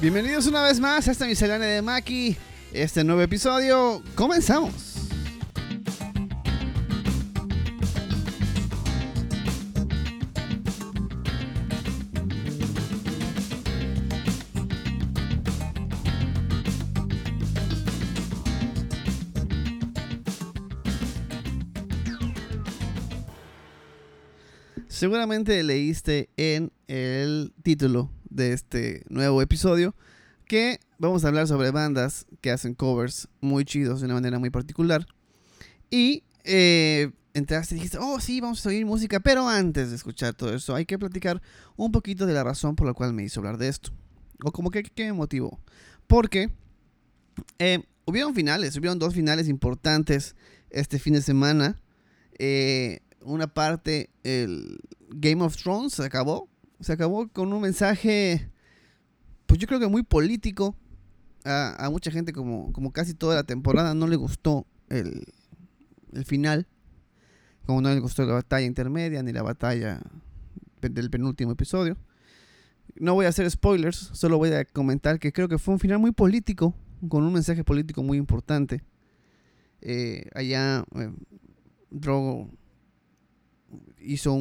Bienvenidos una vez más a esta miscelánea de Maki. Este nuevo episodio, comenzamos. Seguramente leíste en el título de este nuevo episodio que vamos a hablar sobre bandas que hacen covers muy chidos de una manera muy particular. Y eh, entraste y dijiste, oh sí, vamos a oír música, pero antes de escuchar todo eso hay que platicar un poquito de la razón por la cual me hizo hablar de esto. O como que, me motivó. Porque eh, hubieron finales, hubieron dos finales importantes este fin de semana. Eh, una parte, el Game of Thrones se acabó. Se acabó con un mensaje, pues yo creo que muy político. A, mucha gente, como, como casi toda la temporada, no le gustó el, el final. Como no le gustó la batalla intermedia ni la batalla del penúltimo episodio. No voy a hacer spoilers, solo voy a comentar que creo que fue un final muy político, con un mensaje político muy importante. Eh, allá eh, Drogo hizo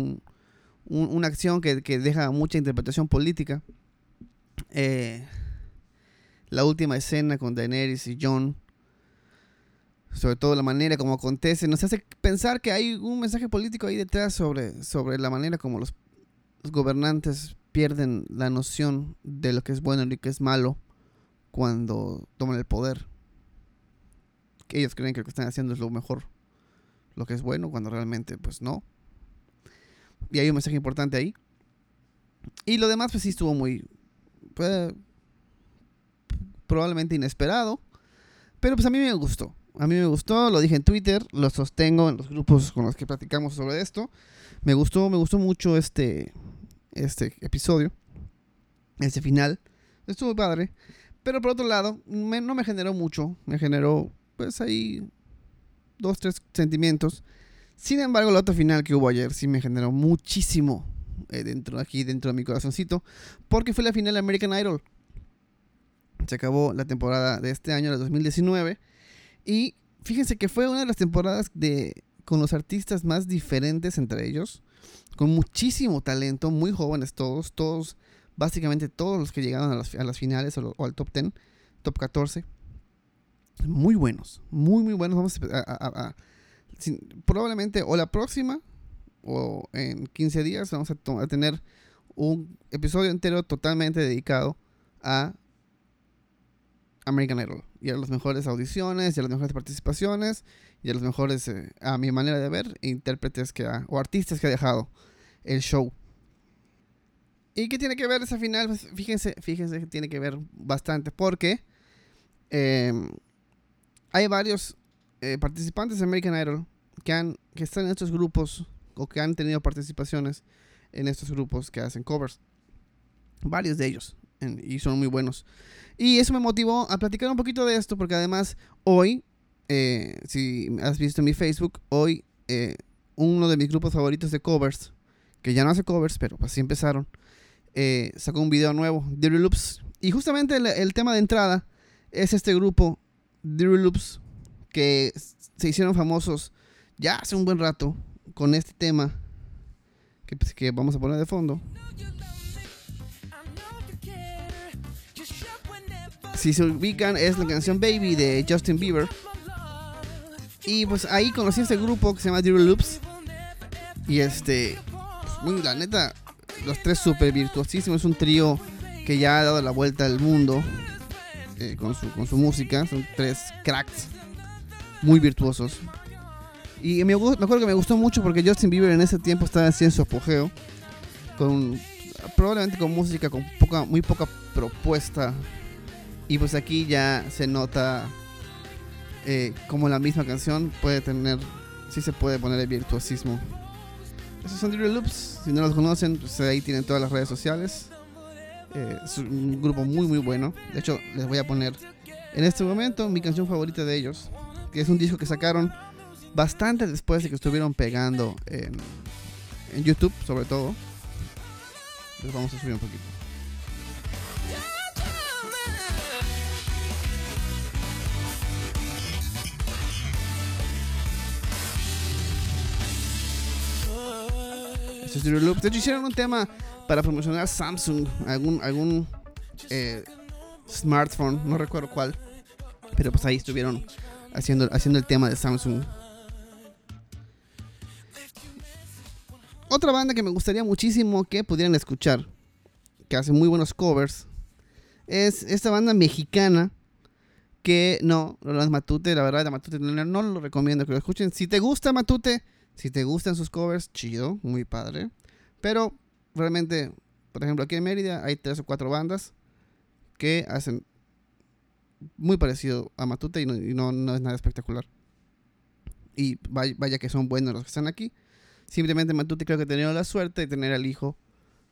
una acción que, deja mucha interpretación política. Eh, la última escena con Daenerys y John, sobre todo la manera como acontece, nos hace pensar que hay un mensaje político ahí detrás sobre, sobre la manera como los, gobernantes pierden la noción de lo que es bueno y lo que es malo cuando toman el poder. ellos creen que lo que están haciendo es lo mejor, lo que es bueno, cuando realmente pues no. Y hay un mensaje importante ahí. Y lo demás, pues sí estuvo muy. probablemente inesperado. Pero pues a mí me gustó. A mí me gustó, lo dije en Twitter, lo sostengo en los grupos con los que platicamos sobre esto. Me gustó, me gustó mucho este, este episodio. Este final. Estuvo padre. Pero por otro lado, no me generó mucho. Me generó, pues ahí, dos, tres sentimientos. Sin embargo, el otro final que hubo ayer sí me generó muchísimo eh, dentro aquí, dentro de mi corazoncito, porque fue la final de American Idol. Se acabó la temporada de este año, la 2019, y fíjense que fue una de las temporadas de con los artistas más diferentes entre ellos, con muchísimo talento, muy jóvenes todos, todos, básicamente todos los que llegaron a las, finales o, al top 10, top 14, muy buenos, muy, muy buenos. Vamos a probablemente o la próxima o en 15 días vamos a, tener un episodio entero totalmente dedicado a American Idol y a las mejores audiciones y a las mejores participaciones y a los mejores, eh, a mi manera de ver, intérpretes que ha, o artistas que ha dejado el show. ¿Y qué tiene que ver esa final? Pues fíjense, fíjense que tiene que ver bastante porque em, hay varios eh, participantes de American Idol que, han, que están en estos grupos o que han tenido participaciones en estos grupos que hacen covers. Varios de ellos. y son muy buenos. Y eso me motivó a platicar un poquito de esto porque además hoy, eh, si has visto mi Facebook, hoy eh, uno de mis grupos favoritos de covers, que ya no hace covers, pero pues sí empezaron, sacó un video nuevo, Dirty Loops. Y justamente el, el tema de entrada es este grupo, Dirty Loops, que se hicieron famosos ya hace un buen rato con este tema que, pues, que vamos a poner de fondo. Si se ubican, es la canción Baby de Justin Bieber. Y pues ahí conocí este grupo que se llama Zero Loops. Y este, pues, la neta, los tres super virtuosísimos. Es un trío que ya ha dado la vuelta al mundo eh, con, su, con su música. Son tres cracks muy virtuosos. Y me, acuerdo que me gustó mucho porque Justin Bieber en ese tiempo estaba en su apogeo. Con, probablemente con música con poca, muy poca propuesta. Y pues aquí ya se nota eh, como la misma canción puede tener, sí se puede poner el virtuosismo. Esos son Dirty Loops, si no los conocen, pues ahí tienen todas las redes sociales. Eh, es un grupo muy muy bueno. De hecho, les voy a poner en este momento mi canción favorita de ellos, que es un disco que sacaron bastante después de que estuvieron pegando en, en YouTube, sobre todo. Los vamos a subir un poquito. Este de hecho, hicieron un tema para promocionar Samsung, algún, algún eh, smartphone, no recuerdo cuál. Pero pues ahí estuvieron haciendo, haciendo el tema de Samsung. Otra banda que me gustaría muchísimo que pudieran escuchar, que hace muy buenos covers, es esta banda mexicana que no, no es Matute, la verdad, de Matute no, no lo recomiendo que lo escuchen. Si te gusta Matute, si te gustan sus covers, chido, muy padre. Pero realmente, por ejemplo, aquí en Mérida hay tres o cuatro bandas que hacen muy parecido a Matute y no, no, es nada espectacular. Y vaya, que son buenos los que están aquí. Simplemente Matute creo que ha tenido la suerte de tener al hijo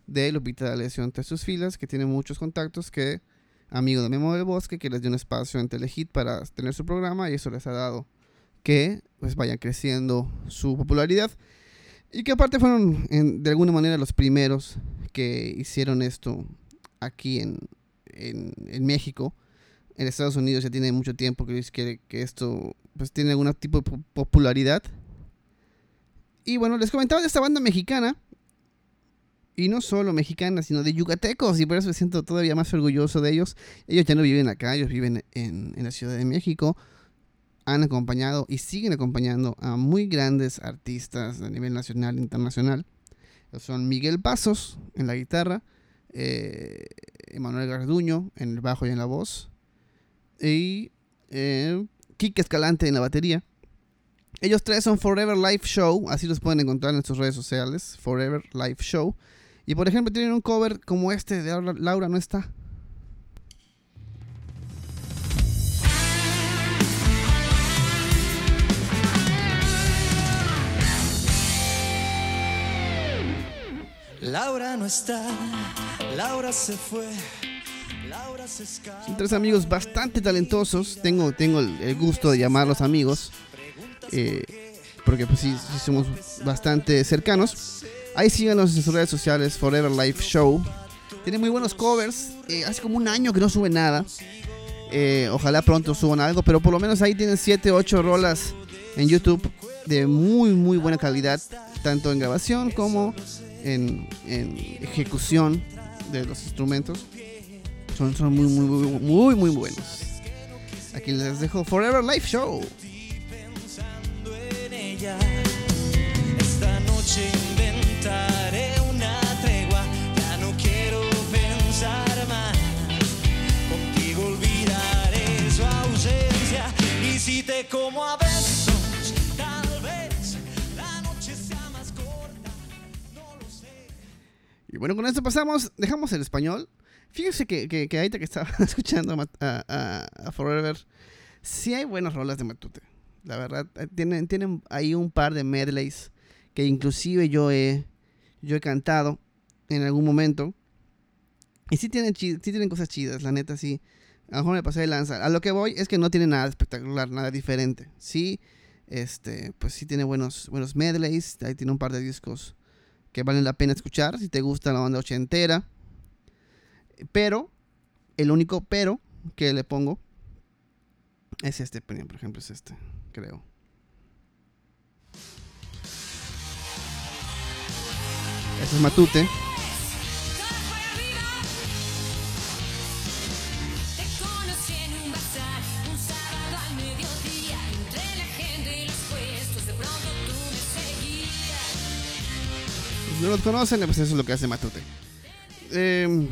de Lupita D'Alessio entre sus filas, que tiene muchos contactos, que amigo de Memo del Bosque, que les dio un espacio en Telehit para tener su programa y eso les ha dado que pues vayan creciendo su popularidad y que aparte fueron de alguna manera los primeros que hicieron esto aquí en, en, México. En Estados Unidos ya tiene mucho tiempo que, que, que esto pues tiene algún tipo de popularidad. Y bueno, les comentaba de esta banda mexicana. Y no solo mexicana, sino de yucatecos. Y por eso me siento todavía más orgulloso de ellos. Ellos ya no viven acá, ellos viven en, en la Ciudad de México han acompañado y siguen acompañando a muy grandes artistas a nivel nacional e internacional. Son Miguel Pasos en la guitarra, eh, Emanuel Garduño en el bajo y en la voz, y eh, Escalante en la batería. Ellos tres son Forever Life Show, así los pueden encontrar en sus redes sociales, Forever Life Show. Y por ejemplo tienen un cover como este de Laura no está, Laura no está, Laura se fue. Son tres amigos bastante talentosos. Tengo, tengo el, gusto de llamarlos amigos. Eh, porque pues sí, somos bastante cercanos. Ahí síganos en sus redes sociales, Forever Life Show. Tiene muy buenos covers. Eh, hace como un año que no sube nada. Eh, ojalá pronto suban algo, pero por lo menos ahí tienen 7, 8 rolas en YouTube de muy, muy buena calidad, tanto en grabación como en, ejecución de los instrumentos son, son muy, muy, muy, muy, muy buenos. Aquí les dejo Forever Life Show. Esta noche inventaré una tregua, ya no quiero pensar más. Contigo olvidaré su ausencia y si te como a besos. Y bueno, con esto pasamos, dejamos el español. Fíjense que, que, que ahorita que estaba escuchando a, a, Forever, sí hay buenas rolas de Matute. La verdad, eh, tienen, tienen ahí un par de medleys que inclusive yo he, yo he cantado en algún momento. Y sí tienen, sí tienen cosas chidas, la neta, sí. A lo mejor me pasé de lanza. A lo que voy es que no tiene nada espectacular, nada diferente. Sí, este, pues sí tiene buenos, buenos medleys. Ahí tiene un par de discos que valen la pena escuchar si te gusta la banda ochentera. Pero, el único pero que le pongo es este, por ejemplo, es este, creo. Este es Matute. no los conocen, pues eso es lo que hace Matute. Em,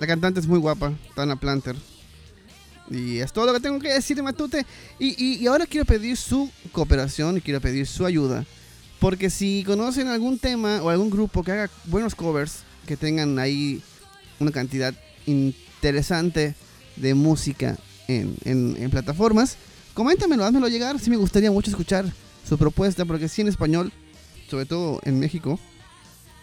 la cantante es muy guapa, Tana Planter. Y es todo lo que tengo que decir de Matute. Y, y, ahora quiero pedir su cooperación y quiero pedir su ayuda. Porque si conocen algún tema o algún grupo que haga buenos covers, que tengan ahí una cantidad interesante de música en, en, en plataformas, coméntamelo, házmelo llegar. Sí me gustaría mucho escuchar su propuesta, porque sí en español, sobre todo en México,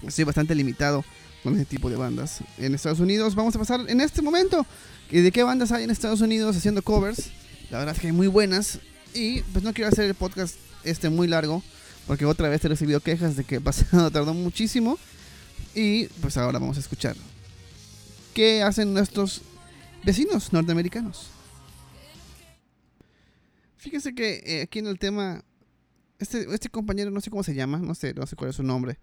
estoy bastante limitado con ese tipo de bandas. En Estados Unidos vamos a pasar en este momento de qué bandas hay en Estados Unidos haciendo covers. La verdad es que hay muy buenas y pues no quiero hacer el podcast este muy largo porque otra vez he recibido quejas de que pasado tardó muchísimo y pues ahora vamos a escuchar qué hacen nuestros vecinos norteamericanos. Fíjense que eh, aquí en el tema este, este compañero no sé cómo se llama, no sé, no sé cuál es su nombre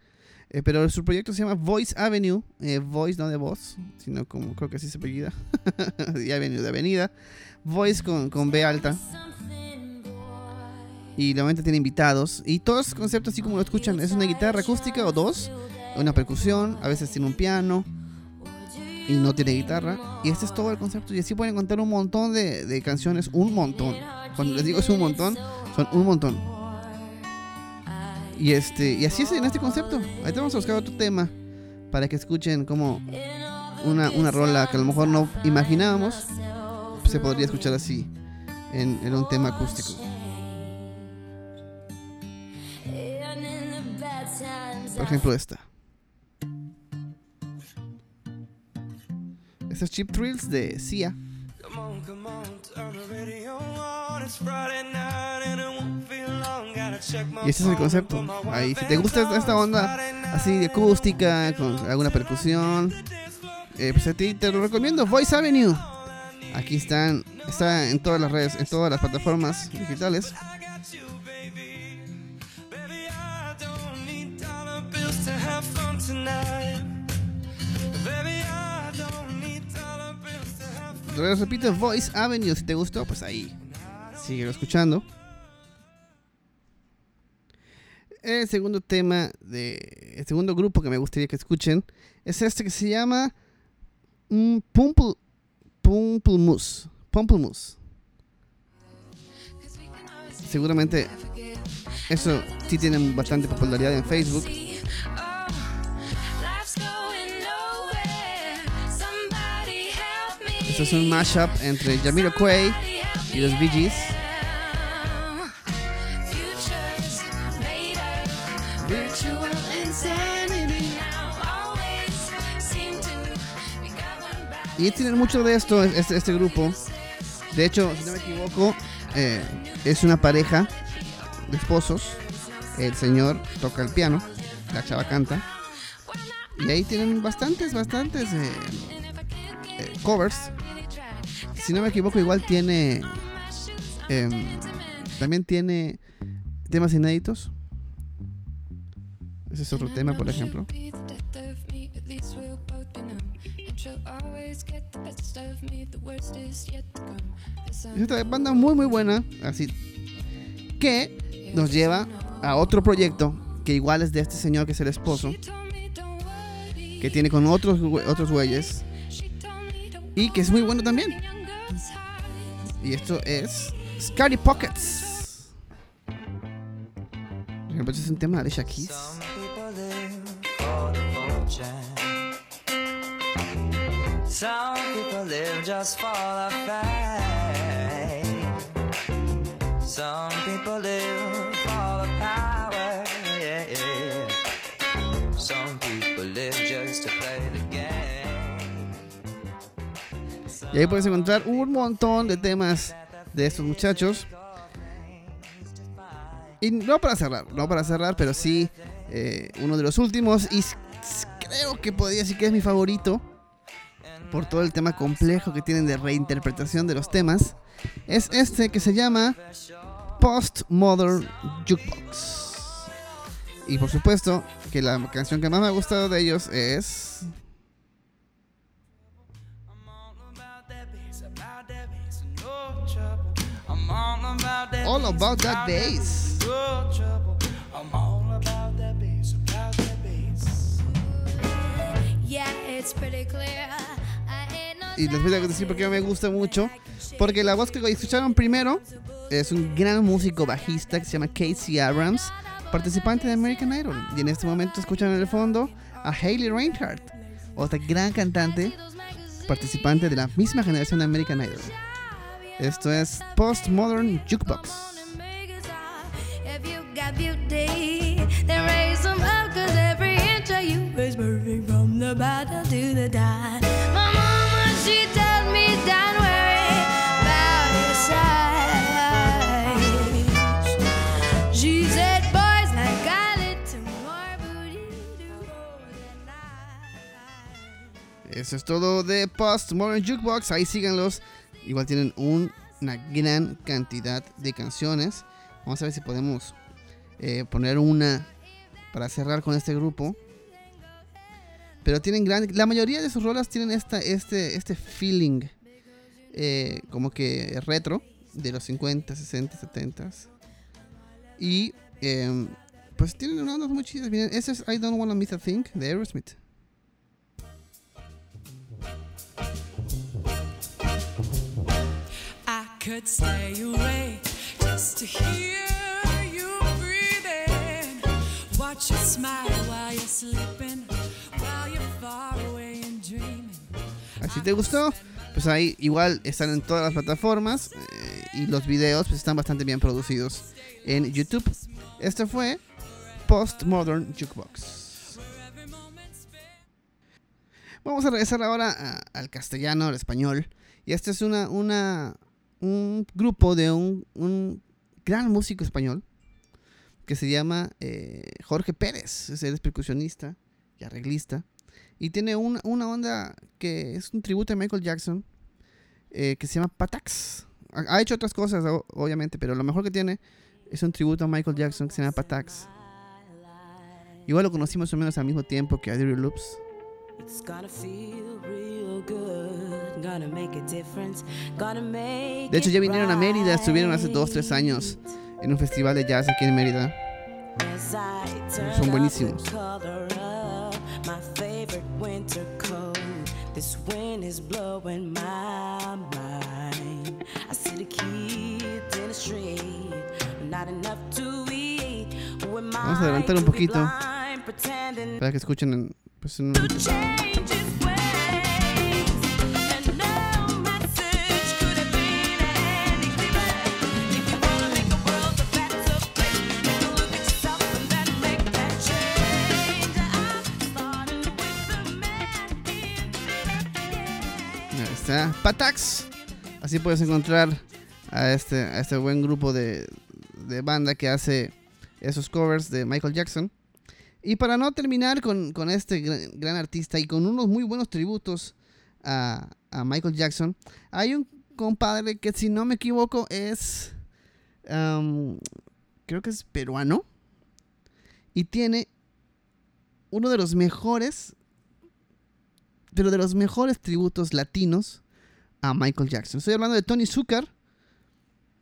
Eh, pero su proyecto se llama Voice Avenue. Eh, voice no de voz, sino como creo que así se apellida. y Avenue de avenida. Voice con, con B alta. Y normalmente tiene invitados. Y todos los conceptos, así como lo escuchan, es una guitarra acústica o dos. Una percusión. A veces tiene un piano. Y no tiene guitarra. Y este es todo el concepto. Y así pueden encontrar un montón de, de canciones. Un montón. Cuando les digo es un montón, son un montón. Y este y así es en este concepto. Ahorita vamos a buscar otro tema para que escuchen como una, una rola que a lo mejor no imaginábamos se podría escuchar así en, un tema acústico. Por ejemplo esta. Estos Chip Thrills de Sia. Y este es el concepto. Ahí, si te gusta esta onda así de acústica, con alguna percusión, eh, pues a ti te lo recomiendo. Voice Avenue. Aquí están, está en todas las redes, en todas las plataformas digitales. Les repito, Voice Avenue, si te gustó, pues ahí, sigue escuchando. El segundo tema, de, el segundo grupo que me gustaría que escuchen es este que se llama mm, Pumple, Pumplemus. Pumplemus. Seguramente eso sí tiene bastante popularidad en Facebook. Esto es un mashup entre Jamiroquai y los Bee Gees. Y tienen mucho de esto, este, este grupo. De hecho, si no me equivoco, eh, es una pareja de esposos. El señor toca el piano, la chava canta. Y ahí tienen bastantes, bastantes eh, eh, covers. Si no me equivoco, igual tiene. Em, también tiene temas inéditos. Ese es otro tema, por ejemplo. Es esta banda muy muy buena, así que nos lleva a otro proyecto que igual es de este señor que es el esposo, que tiene con otros otros güeyes y que es muy bueno también. Y esto es Scary Pockets. Por ejemplo, este es un tema de Shakis. Some people live just for the fame. Some people live for the power. Yeah, yeah. Some people live just to play the game. Y ahí puedes encontrar un montón de temas de estos muchachos. Y no para cerrar, no para cerrar, pero sí eh, uno de los últimos. Y creo que podría decir que es mi favorito por todo el tema complejo que tienen de reinterpretación de los temas, es este que se llama Postmodern Jukebox. Y por supuesto que la canción que más me ha gustado de ellos es... All About That Bass. Yeah, it's pretty clear y les voy a decir por qué me gusta mucho. Porque la voz que escucharon primero es un gran músico bajista que se llama Casey Abrams, participante de American Idol. Y en este momento escuchan en el fondo a Hayley Reinhardt, otra gran cantante, participante de la misma generación de American Idol. Esto es Postmodern Jukebox. Eso es todo de Post Modern Jukebox. Ahí síganlos. Igual tienen una gran cantidad de canciones. Vamos a ver si podemos eh, poner una para cerrar con este grupo. Pero tienen gran. La mayoría de sus rolas tienen esta, este, este feeling. eh, como que retro. De los 50, 60, 70. Y. em, pues tienen unas ondas muy chidas. Miren, ese es I Don't Wanna Miss a Thing de Aerosmith. I could stay awake just to hear you breathing. Watch you smile while you're sleeping, Así te gustó. Pues ahí igual están en todas las plataformas. eh, y los videos pues están bastante bien producidos en YouTube. Este fue Postmodern Jukebox. Vamos a regresar ahora al castellano, al español. Y este es una, una, un grupo de un, un gran músico español que se llama eh, Jorge Pérez. Es, él es percusionista y arreglista. Y tiene una, una onda que es un tributo a Michael Jackson eh, que se llama Patax. Ha, ha hecho otras cosas, o- obviamente, pero lo mejor que tiene es un tributo a Michael Jackson que se llama Patax. Igual lo conocimos más o menos al mismo tiempo que Loops. It's gonna feel real good. Gonna make a difference. Gonna make De hecho, ya vinieron a Mérida, estuvieron hace right. 2, 3 años en un festival de jazz aquí en Mérida. Son buenísimos. Winter coat. This wind is blowing my mind. I see the kids in the street, not enough to eat. Who am Vamos a adelantar un poquito. blind, Para que escuchen en, pues, en un- Patax. Así puedes encontrar a este, este buen grupo de, banda que hace esos covers de Michael Jackson. Y para no terminar con, este gran, artista y con unos muy buenos tributos a, Michael Jackson, hay un compadre que si no me equivoco es... creo que es peruano. Y tiene uno de los mejores pero de los mejores tributos latinos a Michael Jackson. Estoy hablando de Tony Zucker.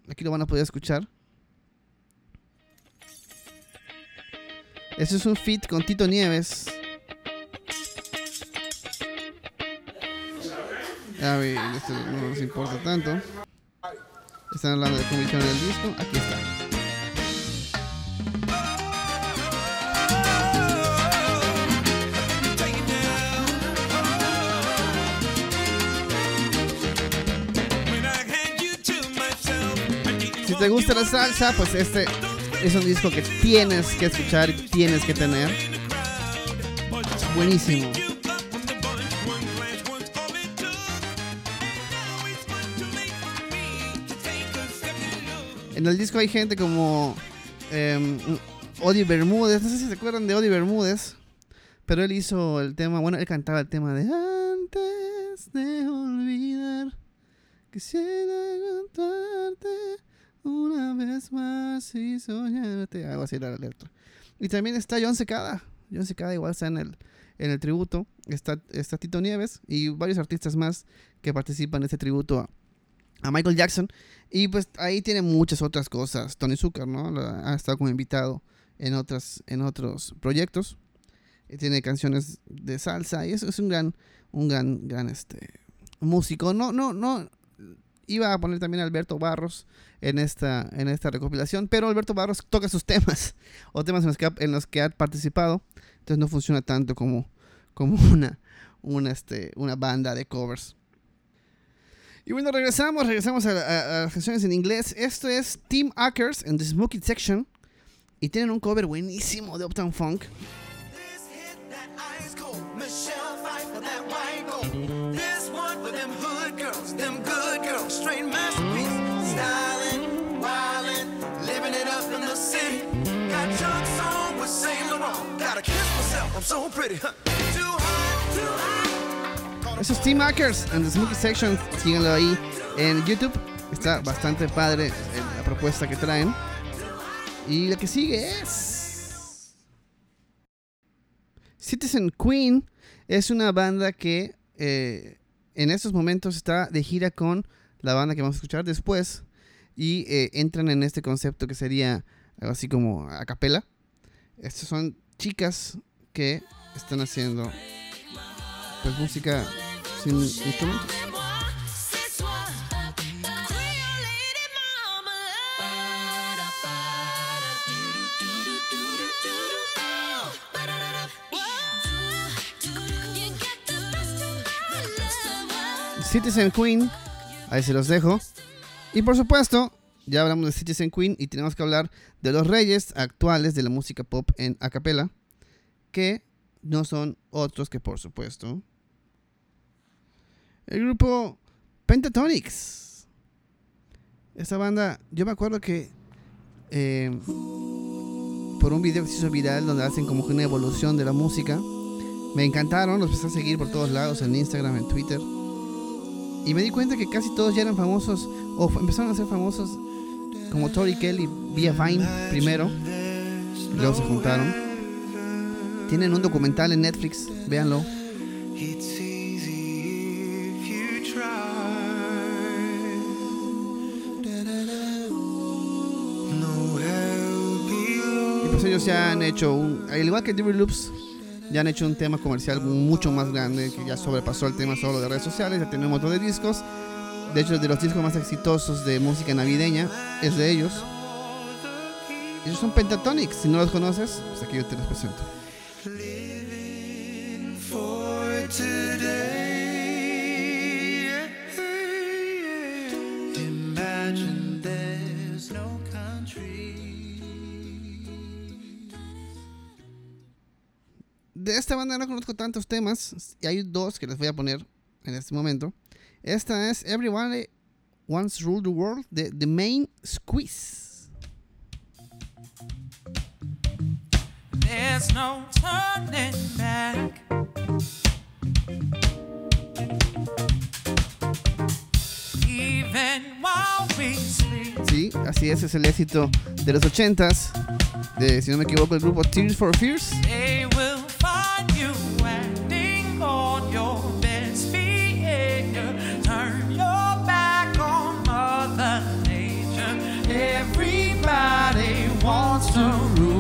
Aquí lo van a poder escuchar. Este es un feat con Tito Nieves. A ver, esto no nos importa tanto. Están hablando de cómo hicieron el disco. Aquí está. Si te gusta la salsa, pues este es un disco que tienes que escuchar y tienes que tener. Buenísimo. En el disco hay gente como em, Odi Bermúdez. No sé si se acuerdan de Odi Bermúdez. Pero él hizo el tema, bueno, él cantaba el tema de Antes de olvidar. Quisiera contarte una vez más y soñarte. Algo así la letra. Y también está John Secada. John Secada igual está en el, en el tributo. Está, está Tito Nieves y varios artistas más que participan en este tributo a, a Michael Jackson. Y pues ahí tiene muchas otras cosas. Tony Zucker, ¿no? Ha estado como invitado en, otras, en otros proyectos. Tiene canciones de salsa. Y eso es un gran, un gran, gran este, músico. No, no, no. Iba a poner también a Alberto Barros en esta, en esta recopilación. Pero Alberto Barros toca sus temas. O temas en los que ha, en los que ha participado. Entonces no funciona tanto como, como una, una, este, una banda de covers. Y bueno, regresamos, regresamos a, las canciones en inglés. Esto es Team Ackers en The Smokey Section. Y tienen un cover buenísimo de Uptown Funk. Hot. Esos Team Hackers and the Smokey Section, síganlo ahí en YouTube. Está bastante padre eh, la propuesta que traen. Y la que sigue es. Citizen Queen es una banda que eh, en estos momentos está de gira con la banda que vamos a escuchar después y eh, entran en este concepto que sería algo así como a capela. Estas son chicas que están haciendo pues música sin instrumentos. Citizen Queen, ahí se los dejo. Y por supuesto, ya hablamos de Citizen Queen y tenemos que hablar de los reyes actuales de la música pop en acapella, que no son otros que por supuesto el grupo Pentatonix. Esa banda, yo me acuerdo que eh, por un video que se hizo viral donde hacen como una evolución de la música, me encantaron, los empecé a seguir por todos lados, en Instagram, en Twitter. Y me di cuenta que casi todos ya eran famosos, o empezaron a ser famosos, como Tori Kelly vía Vine primero, luego se juntaron. Tienen un documental en Netflix, véanlo. Y pues ellos ya han hecho, un, al igual que Dirty Loops, ya han hecho un tema comercial mucho más grande, que ya sobrepasó el tema solo de redes sociales, ya tienen un montón de discos. De hecho, de los discos más exitosos de música navideña es de ellos. Ellos son Pentatonix, si no los conoces, pues aquí yo te los presento. Living for today. Imagine there's no country. De esta banda no conozco tantos temas, y hay dos que les voy a poner en este momento. Esta es Everybody Wants to Rule the World de The Main Squeeze. There's no turning back. Even while we sleep, Sí, así es, es el éxito de los 80s, de, si no me equivoco, el grupo Tears for Fears. they will find you acting on your best behavior. Turn your back on Mother Nature. Everybody wants to rule.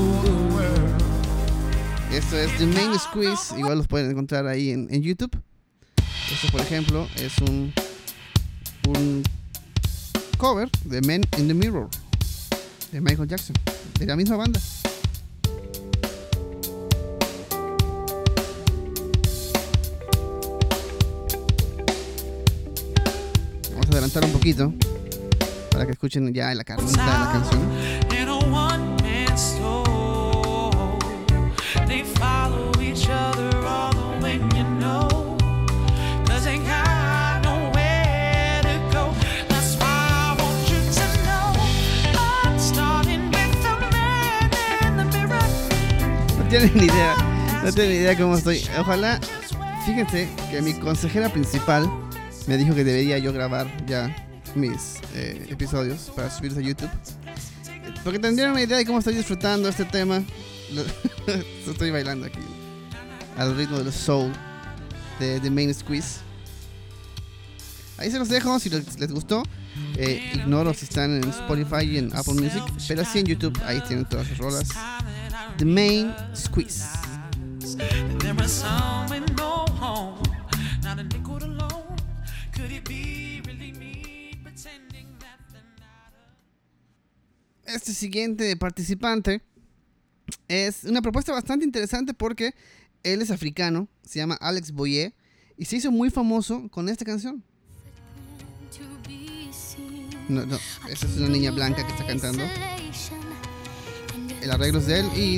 Esto es The Main Squeeze, igual los pueden encontrar ahí en, en YouTube. Esto, por ejemplo, es un, un cover de Men in the Mirror de Michael Jackson, de la misma banda. Vamos a adelantar un poquito para que escuchen ya la carnita de la canción. Tienen ni idea, no tienen ni idea cómo estoy. Ojalá, fíjense que mi consejera principal me dijo que debería yo grabar ya mis eh, episodios para subirse a YouTube. Porque tendrían una idea de cómo estoy disfrutando este tema. Estoy bailando aquí al ritmo de los soul de The Main Squeeze. Ahí se los dejo si les, les gustó. Eh, ignoro si están en Spotify y en Apple Music, pero sí en YouTube. Ahí tienen todas las rolas. The Main Squeeze. There was some with no home. Not a nickel alone. Could it be really me pretending that they're not a este siguiente participante es una propuesta bastante interesante porque él es africano, se llama Alex Boyer y se hizo muy famoso con esta canción. No, no, esa es una niña blanca que está cantando. El arreglo es de él y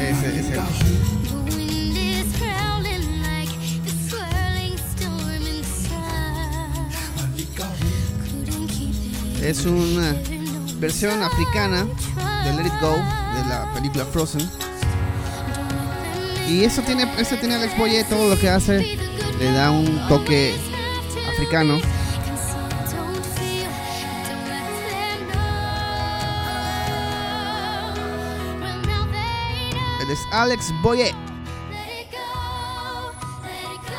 ese es él. Es una versión africana de Let It Go de la película Frozen. Y eso tiene, eso tiene Alex Boyer, todo lo que hace le da un toque africano. El Él es Alex Boye. Let it go, let it go.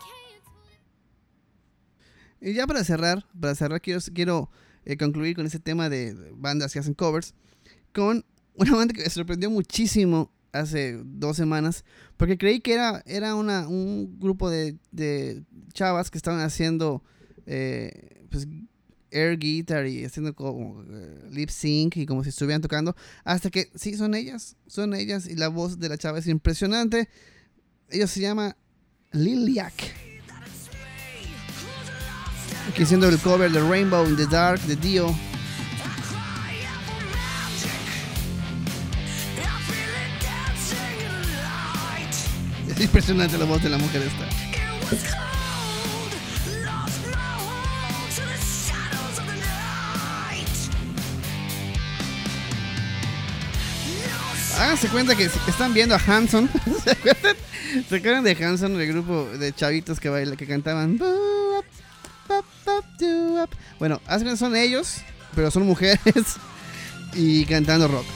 Can't Y ya para cerrar, para cerrar quiero, quiero eh, concluir con ese tema de bandas que hacen covers con una banda que me sorprendió muchísimo hace dos semanas porque creí que era, era una, un grupo de, de chavas que estaban haciendo eh, pues, air guitar y haciendo como eh, lip sync y como si estuvieran tocando hasta que sí son ellas, son ellas y la voz de la chava es impresionante. Ella se llama Liliac que haciendo el cover de Rainbow in the Dark de Dio. Es impresionante la voz de la mujer esta. Háganse cuenta que están viendo a Hanson. ¿Se acuerdan? ¿Se acuerdan de Hanson, el grupo de chavitos que baila, que cantaban? Bueno, son ellos, pero son mujeres y cantando rock.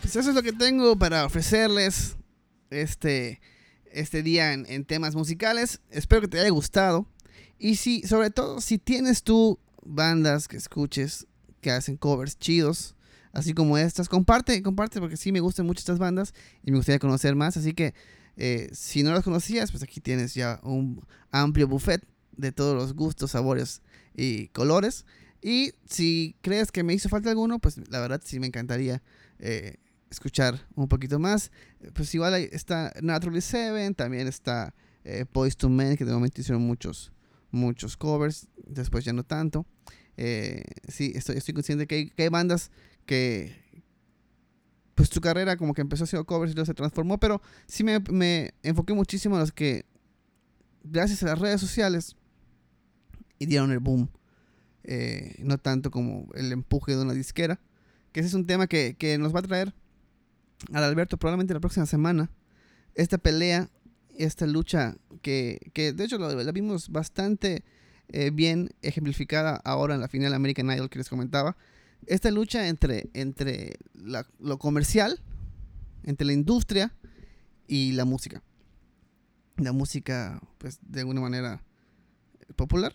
Pues eso es lo que tengo para ofrecerles este, este día en, temas musicales. Espero que te haya gustado. Y si, sobre todo, si tienes tú bandas que escuches que hacen covers chidos, así como estas, comparte, comparte, porque sí me gustan mucho estas bandas y me gustaría conocer más. Así que eh, si no las conocías, pues aquí tienes ya un amplio buffet de todos los gustos, sabores y colores. Y si crees que me hizo falta alguno, pues la verdad sí me encantaría eh, escuchar un poquito más. Pues igual está Naturally Seven, también está eh, Boys to Men, que de momento hicieron muchos, muchos covers, después ya no tanto. Eh, sí, estoy, estoy consciente que hay, que hay bandas que pues su carrera como que empezó haciendo covers y luego se transformó, pero sí me, me enfoqué muchísimo en los que gracias a las redes sociales y dieron el boom. Eh, no tanto como el empuje de una disquera. Que ese es un tema que, que nos va a traer al Alberto probablemente la próxima semana. Esta pelea, esta lucha que, que de hecho la, vimos bastante eh, bien ejemplificada ahora en la final American Idol que les comentaba. Esta lucha entre, entre lo comercial, entre la industria y la música. La música, pues, de alguna manera popular.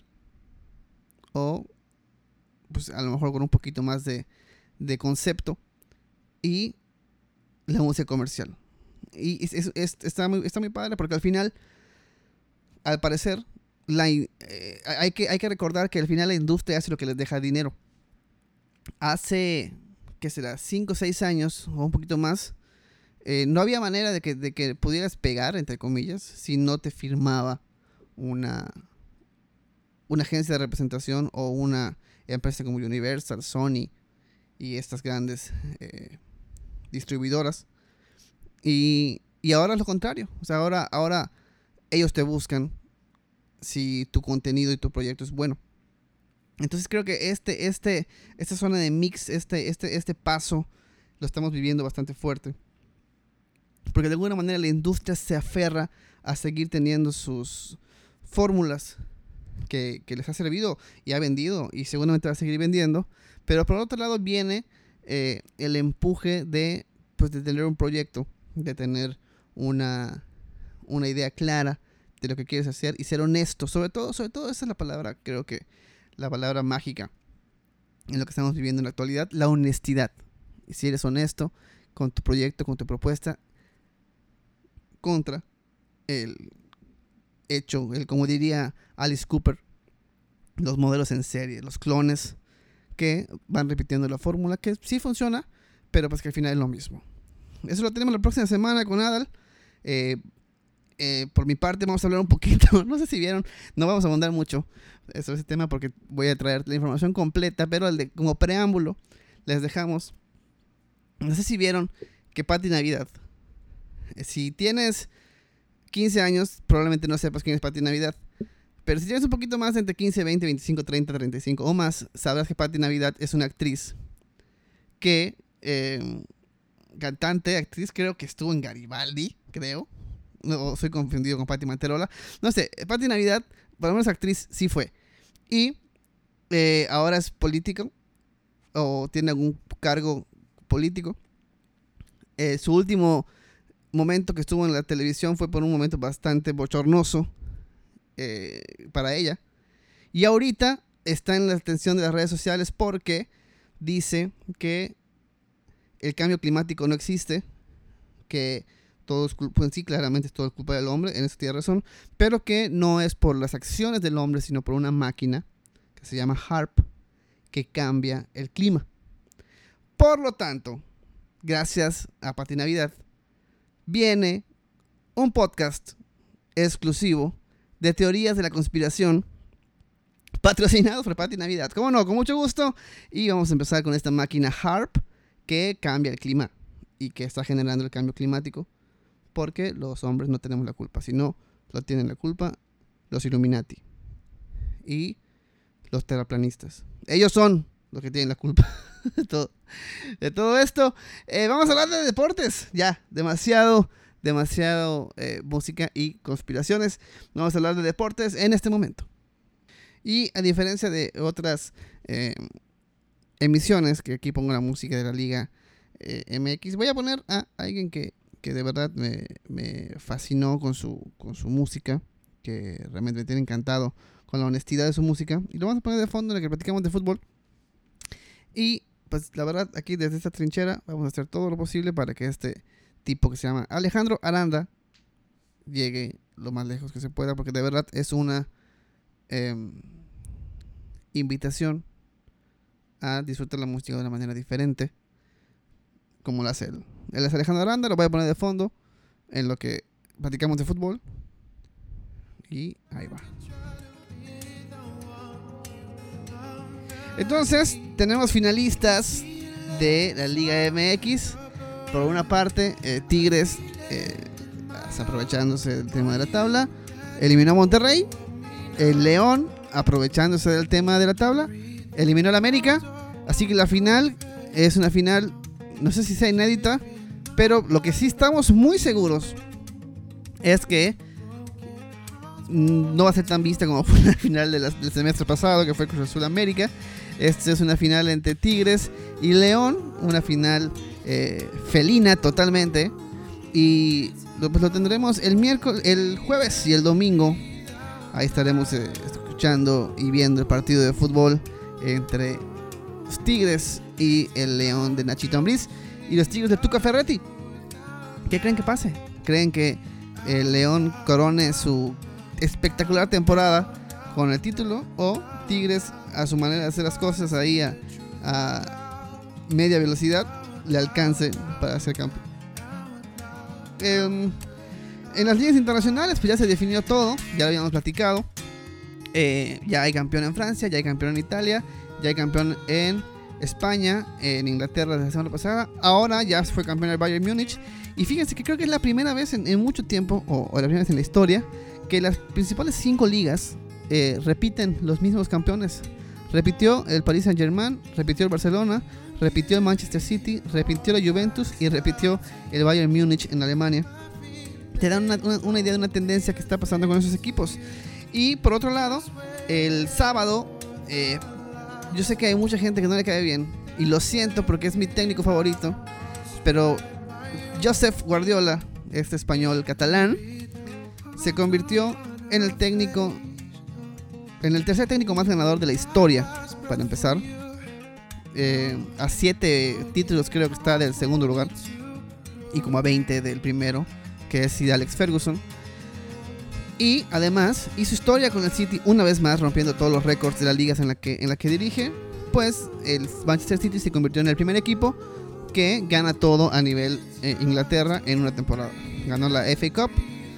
O, pues, a lo mejor con un poquito más de, de concepto. Y la música comercial. Y es- es- es- está, muy, padre porque al final, al parecer, eh, hay, que, hay que recordar que al final la industria hace lo que les deja dinero. Hace, ¿qué será? 5 o 6 años o un poquito más. eh, no había manera de que, de que pudieras pegar, entre comillas, si no te firmaba una, una agencia de representación o una empresa como Universal, Sony y estas grandes eh, distribuidoras. Y, y ahora es lo contrario. O sea, ahora, ahora ellos te buscan si tu contenido y tu proyecto es bueno. Entonces creo que este, este, esta zona de mix, este, este, este paso, lo estamos viviendo bastante fuerte. Porque de alguna manera la industria se aferra a seguir teniendo sus fórmulas que, que les ha servido y ha vendido y seguramente va a seguir vendiendo. Pero por otro lado viene eh, el empuje de, pues, de tener un proyecto, de tener una, una idea clara de lo que quieres hacer y ser honesto. Sobre todo, sobre todo esa es la palabra, creo que la palabra mágica en lo que estamos viviendo en la actualidad, la honestidad. Y si eres honesto con tu proyecto, con tu propuesta, contra el hecho, el como diría Alice Cooper, los modelos en serie, los clones que van repitiendo la fórmula que sí funciona, pero pues que al final es lo mismo. Eso lo tenemos la próxima semana con Adal. Eh, eh, por mi parte vamos a hablar un poquito, no sé si vieron, no vamos a abundar mucho sobre ese tema porque voy a traer la información completa, pero de, como preámbulo les dejamos, no sé si vieron que Patti Navidad, eh, si tienes 15 años, probablemente no sepas quién es Patti Navidad, pero si tienes un poquito más entre 15, 20, 25, 30, 35 o más, sabrás que Patti Navidad es una actriz que, eh, cantante, actriz, creo que estuvo en Garibaldi, creo, no, soy confundido con Patti Manterola. No sé, Patti Navidad, por lo menos actriz, sí fue. Y eh, ahora es político o tiene algún cargo político. Eh, su último momento que estuvo en la televisión fue por un momento bastante bochornoso eh, para ella. Y ahorita está en la atención de las redes sociales porque dice que el cambio climático no existe, que todo es culpa, sí, claramente todo culpa del hombre, en eso tiene razón, pero que no es por las acciones del hombre, sino por una máquina que se llama HARP, que cambia el clima. Por lo tanto, gracias a Pati Navidad, viene un podcast exclusivo de teorías de la conspiración patrocinado por Pati Navidad. ¿Cómo no? Con mucho gusto. Y vamos a empezar con esta máquina HARP que cambia el clima y que está generando el cambio climático porque los hombres no tenemos la culpa, sino lo tienen la culpa los Illuminati y los terraplanistas. Ellos son los que tienen la culpa de todo, de todo esto. Eh, vamos a hablar de deportes. Ya, demasiado, demasiado eh, música y conspiraciones. Vamos a hablar de deportes en este momento. Y a diferencia de otras eh, emisiones, que aquí pongo la música de la Liga eh, MX, voy a poner a alguien que, que de verdad me, me fascinó con su, con su música, que realmente me tiene encantado con la honestidad de su música. Y lo vamos a poner de fondo en el que platicamos de fútbol. Y pues la verdad, aquí desde esta trinchera vamos a hacer todo lo posible para que este tipo que se llama Alejandro Aranda llegue lo más lejos que se pueda, porque de verdad es una em, invitación a disfrutar la música de una manera diferente, como lo hace él. Él es Alejandro Aranda, lo voy a poner de fondo en lo que platicamos de fútbol. Y ahí va. Entonces, tenemos finalistas de la Liga MX. Por una parte, eh, Tigres, eh, aprovechándose del tema de la tabla, eliminó a Monterrey. El León, aprovechándose del tema de la tabla, eliminó al América. Así que la final es una final, no sé si sea inédita, pero lo que sí estamos muy seguros es que mm, no va a ser tan vista como fue la final del semestre pasado, que fue Cruz Azul América. Esta es una final entre Tigres y León, una final eh, felina totalmente. Y lo, pues lo tendremos el miércoles, el jueves y el domingo. Ahí estaremos eh, escuchando y viendo el partido de fútbol entre Tigres y el León de Nachito Ambriz y los Tigres de Tuca Ferretti. ¿Qué creen que pase? ¿Creen que el León corone su espectacular temporada con el título o Tigres a su manera de hacer las cosas ahí a media velocidad le alcance para ser campeón? Em, en las ligas internacionales pues ya se definió todo, ya lo habíamos platicado. Eh, ya hay campeón en Francia, ya hay campeón en Italia, ya hay campeón en España, en Inglaterra desde la semana pasada. Ahora ya fue campeón el Bayern Múnich. Y fíjense que creo que es la primera vez en, mucho tiempo, o, o la primera vez en la historia, que las principales cinco ligas eh, repiten los mismos campeones. Repitió el Paris Saint Germain, repitió el Barcelona, repitió el Manchester City, repitió la Juventus y repitió el Bayern Múnich en Alemania. Te dan una, idea de una tendencia que está pasando con esos equipos. Y por otro lado, el sábado, eh, yo sé que hay mucha gente que no le cae bien. Y lo siento porque es mi técnico favorito. Pero Joseph Guardiola, este español catalán, se convirtió en el técnico, en el tercer técnico más ganador de la historia, para empezar. Eh, a 7 títulos creo que está del segundo lugar. Y como a 20 del primero, que es Sir Alex Ferguson. Y además hizo historia con el City una vez más, rompiendo todos los récords de las ligas en la que, en la que dirige. Pues el Manchester City se convirtió en el primer equipo que gana todo a nivel eh, Inglaterra en una temporada. Ganó la FA Cup,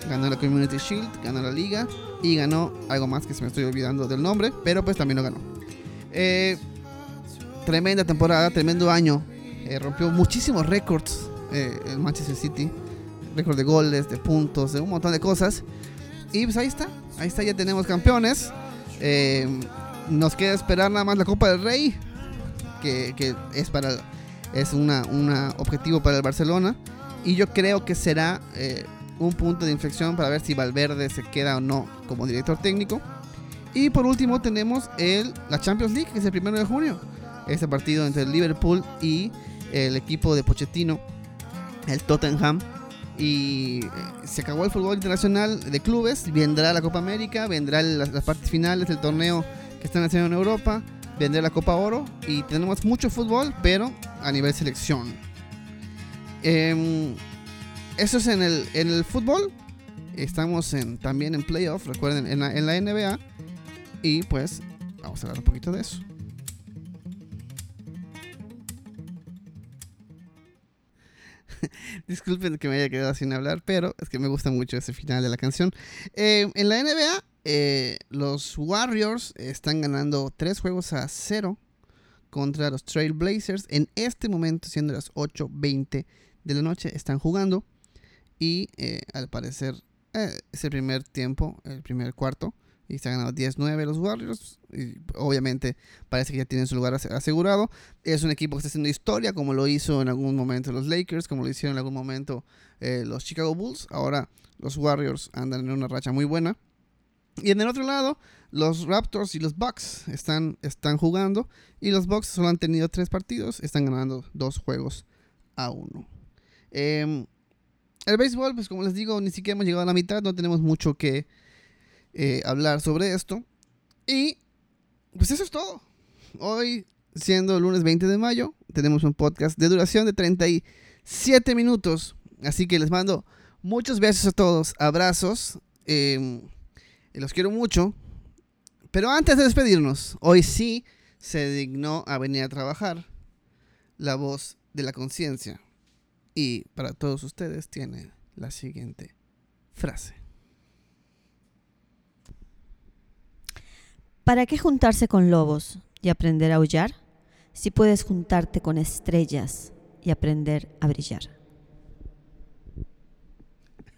ganó la Community Shield, ganó la Liga y ganó algo más que se me estoy olvidando del nombre, pero pues también lo ganó. Eh, tremenda temporada, tremendo año. Eh, rompió muchísimos récords eh, el Manchester City. Récord de goles, de puntos, de un montón de cosas. Y pues ahí está, ahí está, ya tenemos campeones. Eh, nos queda esperar nada más la Copa del Rey, que, es para es una, una objetivo para el Barcelona. Y yo creo que será eh, un punto de inflexión para ver si Valverde se queda o no como director técnico. Y por último tenemos el, la Champions League, que es el primero de junio. Este partido entre el Liverpool y el equipo de Pochettino, el Tottenham. Y eh, se acabó el fútbol internacional de clubes. Vendrá la Copa América, vendrá las, las partes finales del torneo que están haciendo en Europa, vendrá la Copa Oro. Y tenemos mucho fútbol, pero a nivel selección. Em, eso es en el, en el fútbol. Estamos en, también en playoff, recuerden, en la, en la NBA. Y pues vamos a hablar un poquito de eso. Disculpen que me haya quedado sin hablar, pero es que me gusta mucho ese final de la canción. Eh, en la NBA, eh, los Warriors están ganando 3 juegos a 0 contra los Trailblazers. En este momento, siendo las 8.20 de la noche, están jugando. Y eh, al parecer es el primer tiempo, el primer cuarto. Y se han ganado 10-9 los Warriors. Y obviamente parece que ya tienen su lugar ase- asegurado. Es un equipo que está haciendo historia, como lo hizo en algún momento los Lakers, como lo hicieron en algún momento eh, los Chicago Bulls. Ahora los Warriors andan en una racha muy buena. Y en el otro lado, los Raptors y los Bucks están, están jugando. Y los Bucks solo han tenido tres partidos. Están ganando dos juegos a uno. Em, el béisbol, pues como les digo, ni siquiera hemos llegado a la mitad. No tenemos mucho que eh, hablar sobre esto. Y pues eso es todo. Hoy, siendo el lunes 20 de mayo, tenemos un podcast de duración de 37 minutos. Así que les mando muchos besos a todos, abrazos. em, y los quiero mucho. Pero antes de despedirnos, hoy sí se dignó a venir a trabajar la voz de la conciencia. Y para todos ustedes tiene la siguiente frase. ¿Para qué juntarse con lobos y aprender a aullar si puedes juntarte con estrellas y aprender a brillar?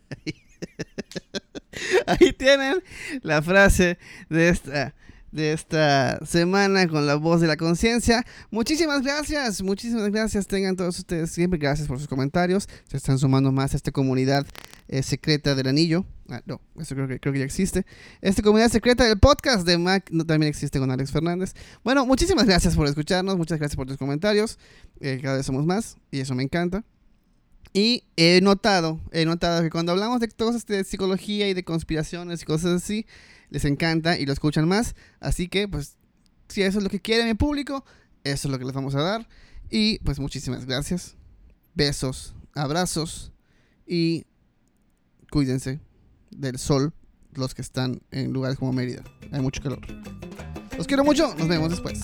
Ahí tienen la frase de esta, de esta semana con la voz de la conciencia. Muchísimas gracias, muchísimas gracias. Tengan todos ustedes siempre gracias por sus comentarios. Se están sumando más a esta comunidad eh, secreta del anillo. Ah, no, eso creo que, creo que ya existe. Esta comunidad secreta del podcast de Mac no, también existe con Alex Fernández. Bueno, muchísimas gracias por escucharnos, muchas gracias por tus comentarios. Eh, cada vez somos más y eso me encanta. Y he notado, he notado que cuando hablamos de cosas de psicología y de conspiraciones y cosas así, les encanta y lo escuchan más. Así que, pues, si eso es lo que quiere mi público, eso es lo que les vamos a dar. Y pues muchísimas gracias. Besos, abrazos y cuídense del sol los que están en lugares como Mérida. Hay mucho calor. Los quiero mucho, nos vemos después.